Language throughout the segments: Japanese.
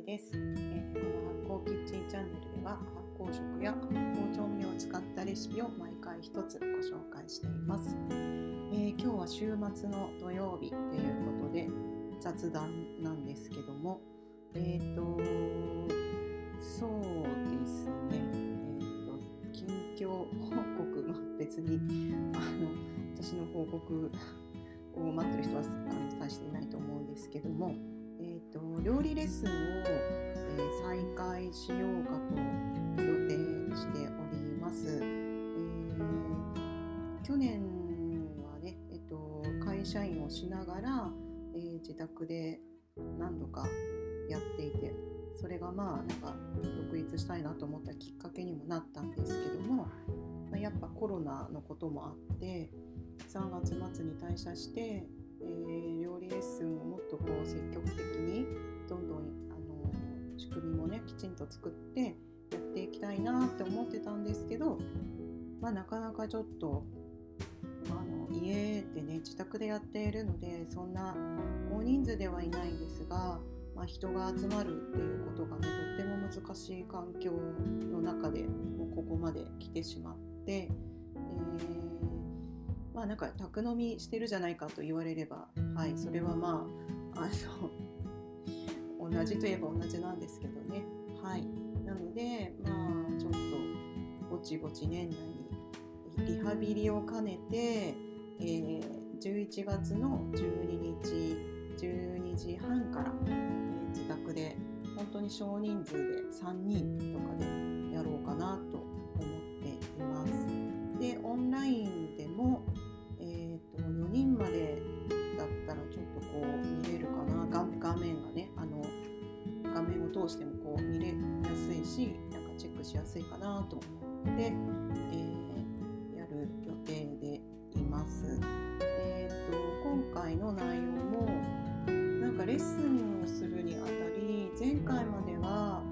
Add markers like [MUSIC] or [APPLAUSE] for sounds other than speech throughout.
いです、えー、この発酵キッチンチャンネルでは発酵食や発酵調味料を使ったレシピを毎回一つご紹介しています、えー、今日は週末の土曜日ということで雑談なんですけどもえっ、ー、とそうですね。えっ、と近況報告、まあ、別にあの私の報告を待ってる人はあの大していないと思うんですけどもと料理レッスンを、えー、再開しようかと予定しております。えー、去年はね、えっと、会社員をしながら、えー、自宅で何度かやっていてそれがまあなんか独立したいなと思ったきっかけにもなったんですけども、まあ、やっぱコロナのこともあって3月末に退社してえー、料理レッスンをもっとこう積極的にどんどんあの仕組みもねきちんと作ってやっていきたいなって思ってたんですけど、まあ、なかなかちょっとあの家でね自宅でやっているのでそんな大人数ではいないんですが、まあ、人が集まるっていうことがねとっても難しい環境の中でもうここまで来てしまって。まあなんか宅飲みしてるじゃないかと言われればはいそれはまああの同じといえば同じなんですけどねはいなのでまあちょっとぼちぼち年内にリハビリを兼ねて、えー、11月の12日12時半から、えー、自宅で本当に少人数で3人とかでやろうかなと思っています。でオンラインまでだったらちょっとこう見れるかな画面がねあの画面を通してもこう見れやすいしなんかチェックしやすいかなと思って、えー、やる予定でいます。えーと、今回の内容もなんかレッスンをするにあたり前回までは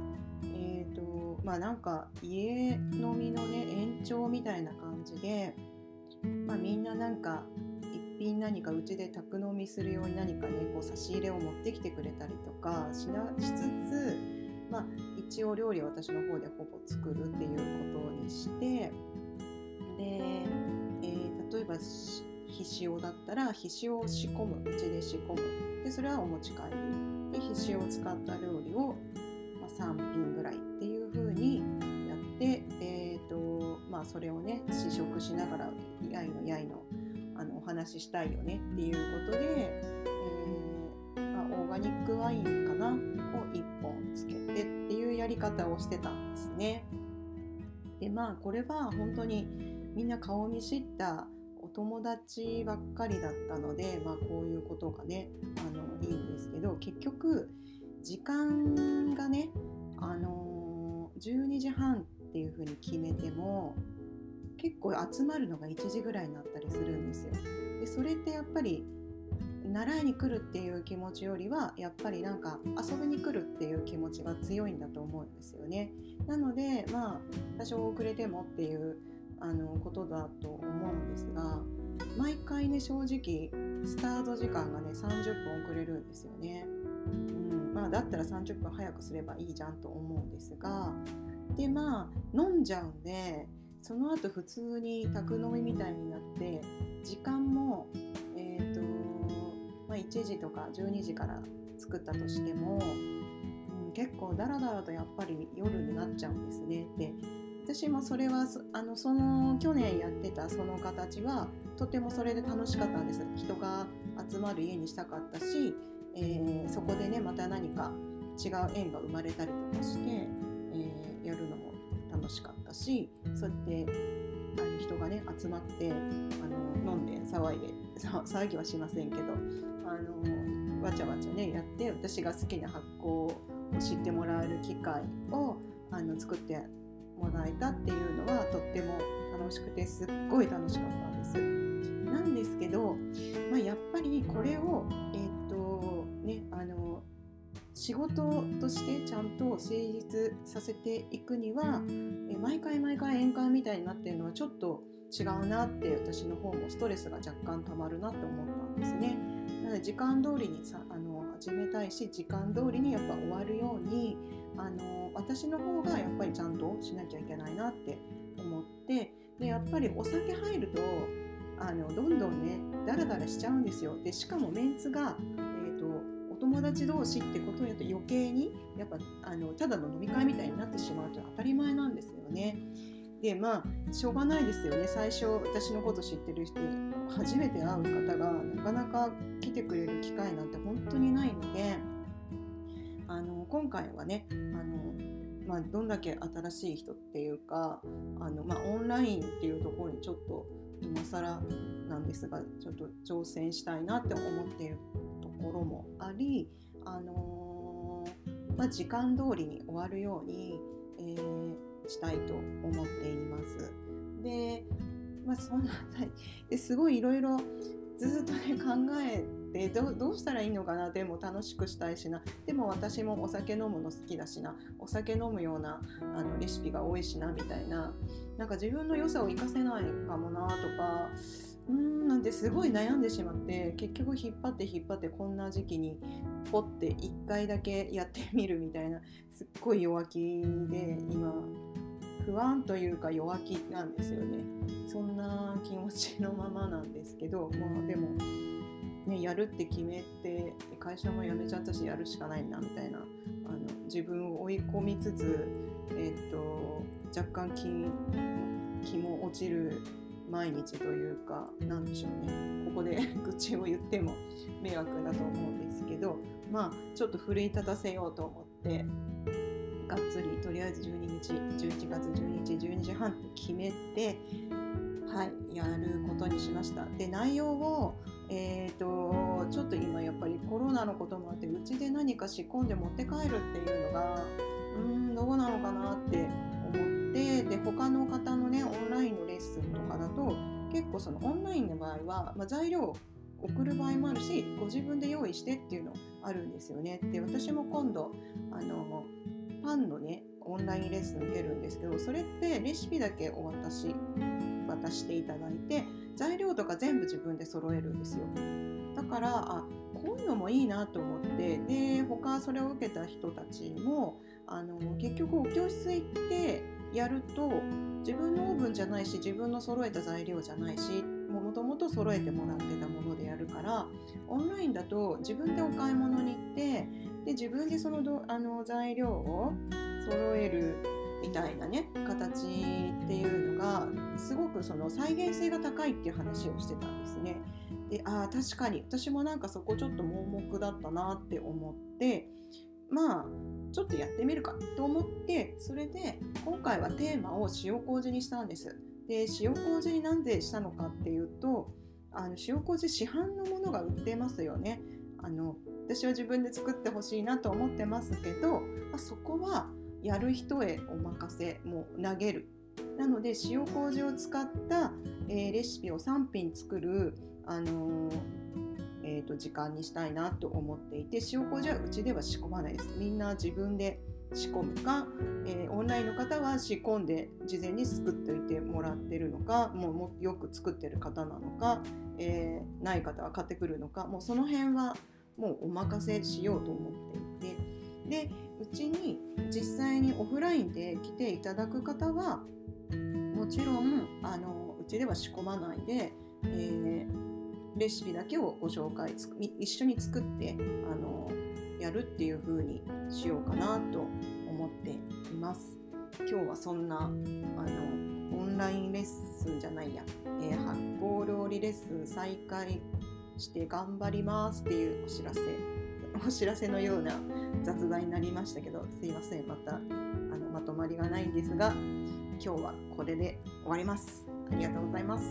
えーとまあなんか家飲みのね延長みたいな感じで、まあ、みんななんか品何かうちで宅飲みするように何かねこう差し入れを持ってきてくれたりとかしなしつつ、まあ、一応料理を私の方でほぼ作るっていうことにしてで、えー、例えばひしおだったらひしおを仕込むうちで仕込む。でそれはお持ち帰り。でひしおを使った料理を、まあ、3品ぐらいっていう風にやって、えーとまあ、それをね試食しながらやいのやいのあのお話ししたいよねっていうことで、えー、まあ、オーガニックワインかなを1本つけてっていうやり方をしてたんですね。でまあこれは本当にみんな顔見知ったお友達ばっかりだったので、まあ、こういうことがねあのいいんですけど結局時間がね、あのー、12時半っていうふうに決めても結構集まるのが1時ぐらいになったりするんですよ。でそれってやっぱり習いに来るっていう気持ちよりはやっぱりなんか遊びに来るっていう気持ちが強いんだと思うんですよね。なのでまあ多少遅れてもっていうあのことだと思うんですが毎回ね正直スタート時間がね30分遅れるんですよね。うんまあ、だったら30分早くすればいいじゃんと思うんですがでまあ飲んじゃうんでその後普通に宅飲みみたいになって時間も、えーとまあ、1時とか12時から作ったとしても、うん、結構ダラダラとやっぱり夜になっちゃうんですね。で私もそれはあのその去年やってたその形はとてもそれで楽しかったんです人が集まる家にしたかったし、えー、そこでねまた何か違う縁が生まれたりとかして、ったしそうやってあの人がね集まってあの飲んで騒いで騒ぎはしませんけどあのわちゃわちゃねやって私が好きな発酵を知ってもらえる機会をあの作ってもらえたっていうのはとっても楽しくてすっごい楽しかったんです。なんですけど、まあ、やっぱりこれを、えー、っとね、あの仕事としてちゃんと成立させていくには毎回毎回宴会みたいになってるのはちょっと違うなって私の方もストレスが若干たまるなと思ったんですね。なので時間通りにさあの始めたいし時間通りにやっぱ終わるようにあの私の方がやっぱりちゃんとしなきゃいけないなって思ってでやっぱりお酒入るとあのどんどんねダラダラしちゃうんですよでしかもメンツが、友達同士ってことによって余計にやっぱあのただの飲み会みたいになってしまうと当たり前なんですよね。でまあしょうがないですよね最初私のこと知ってる人初めて会う方がなかなか来てくれる機会なんて本当にないのであの今回はねあの、まあ、どんだけ新しい人っていうかあの、まあ、オンラインっていうところにちょっと今更なんですがちょっと挑戦したいなって思っているところもあり、あのー、まあ、時間通りに終わるように、えー、したいと思っています。で、まあ、そんな [LAUGHS] ですごいいろいろずっとね考えてどどうしたらいいのかな？でも楽しくしたいしな。でも私もお酒飲むの好きだしな。お酒飲むようなあのレシピが多いしなみたいな。なんか自分の良さを生かせないかもなとか。うーんなんてすごい悩んでしまって結局引っ張って引っ張ってこんな時期にポッて1回だけやってみるみたいな。すっごい弱気で今不安というか弱気なんですよね。そんな気持ちのままなんですけどまあでもね、やるって決めて会社も辞めちゃったしやるしかないなみたいなあの自分を追い込みつつ、えー、っと若干気気も落ちる毎日というかなんでしょうね。ここで [LAUGHS] 愚痴を言っても迷惑だと思うんですけどまあちょっと奮い立たせようと思ってがっつりとりあえず12日11月12日12時半って決めてはいやることにしましたで内容をえーと、ちょっと今やっぱりコロナのこともあってうちで何か仕込んで持って帰るっていうのがうんどうなのかなって思ってで他の方のねオンラインのレッスンとかだと結構そのオンラインの場合は、まあ、材料を送る場合もあるしご自分で用意してっていうのあるんですよね。で私も今度あのパンのねオンラインレッスン受けるんですけどそれってレシピだけお渡し渡していただいて材料とか全部自分で揃えるんですよ。だからあこういうのもいいなと思ってで他それを受けた人たちもあの結局お教室行ってやると自分のオーブンじゃないし自分の揃えた材料じゃないしもともと揃えてもらってたものでやるからオンラインだと自分でお買い物に行ってで自分でそのどあの材料を揃えるみたいなね形っていうのがすごくその再現性が高いっていう話をしてたんですね。でああ確かに私もなんかそこちょっと盲目だったなって思ってまあちょっとやってみるかと思ってそれで今回はテーマを塩麹にしたんです。で塩麹になんでしたのかっていうとあの塩麹市販のものが売ってますよね。あの私は自分で作ってほしいなと思ってますけど、まあ、そこはやる人へお任せもう投げる。なので塩麹を使った、えー、レシピを3品作る、あのー、えーと、時間にしたいなと思っていて塩麹はうちでは仕込まないです。みんな自分で仕込むか、えー、オンラインの方は仕込んで事前に作っておいてもらってるのかもうもよく作ってる方なのか、えー、ない方は買ってくるのかもうその辺はもうお任せしようと思っていてでうちに実際にオフラインで来ていただく方はもちろんあのうちでは仕込まないで、えー、レシピだけをご紹介一緒に作ってあのやるっていう風にしようかなと思っています。今日はそんなあのオンラインレッスンじゃないや、えー、発酵料理レッスン再開して頑張りますっていうお知らせお知らせのような雑談になりましたけどすいません。またあのまとまりがないんですが今日はこれで終わります。ありがとうございます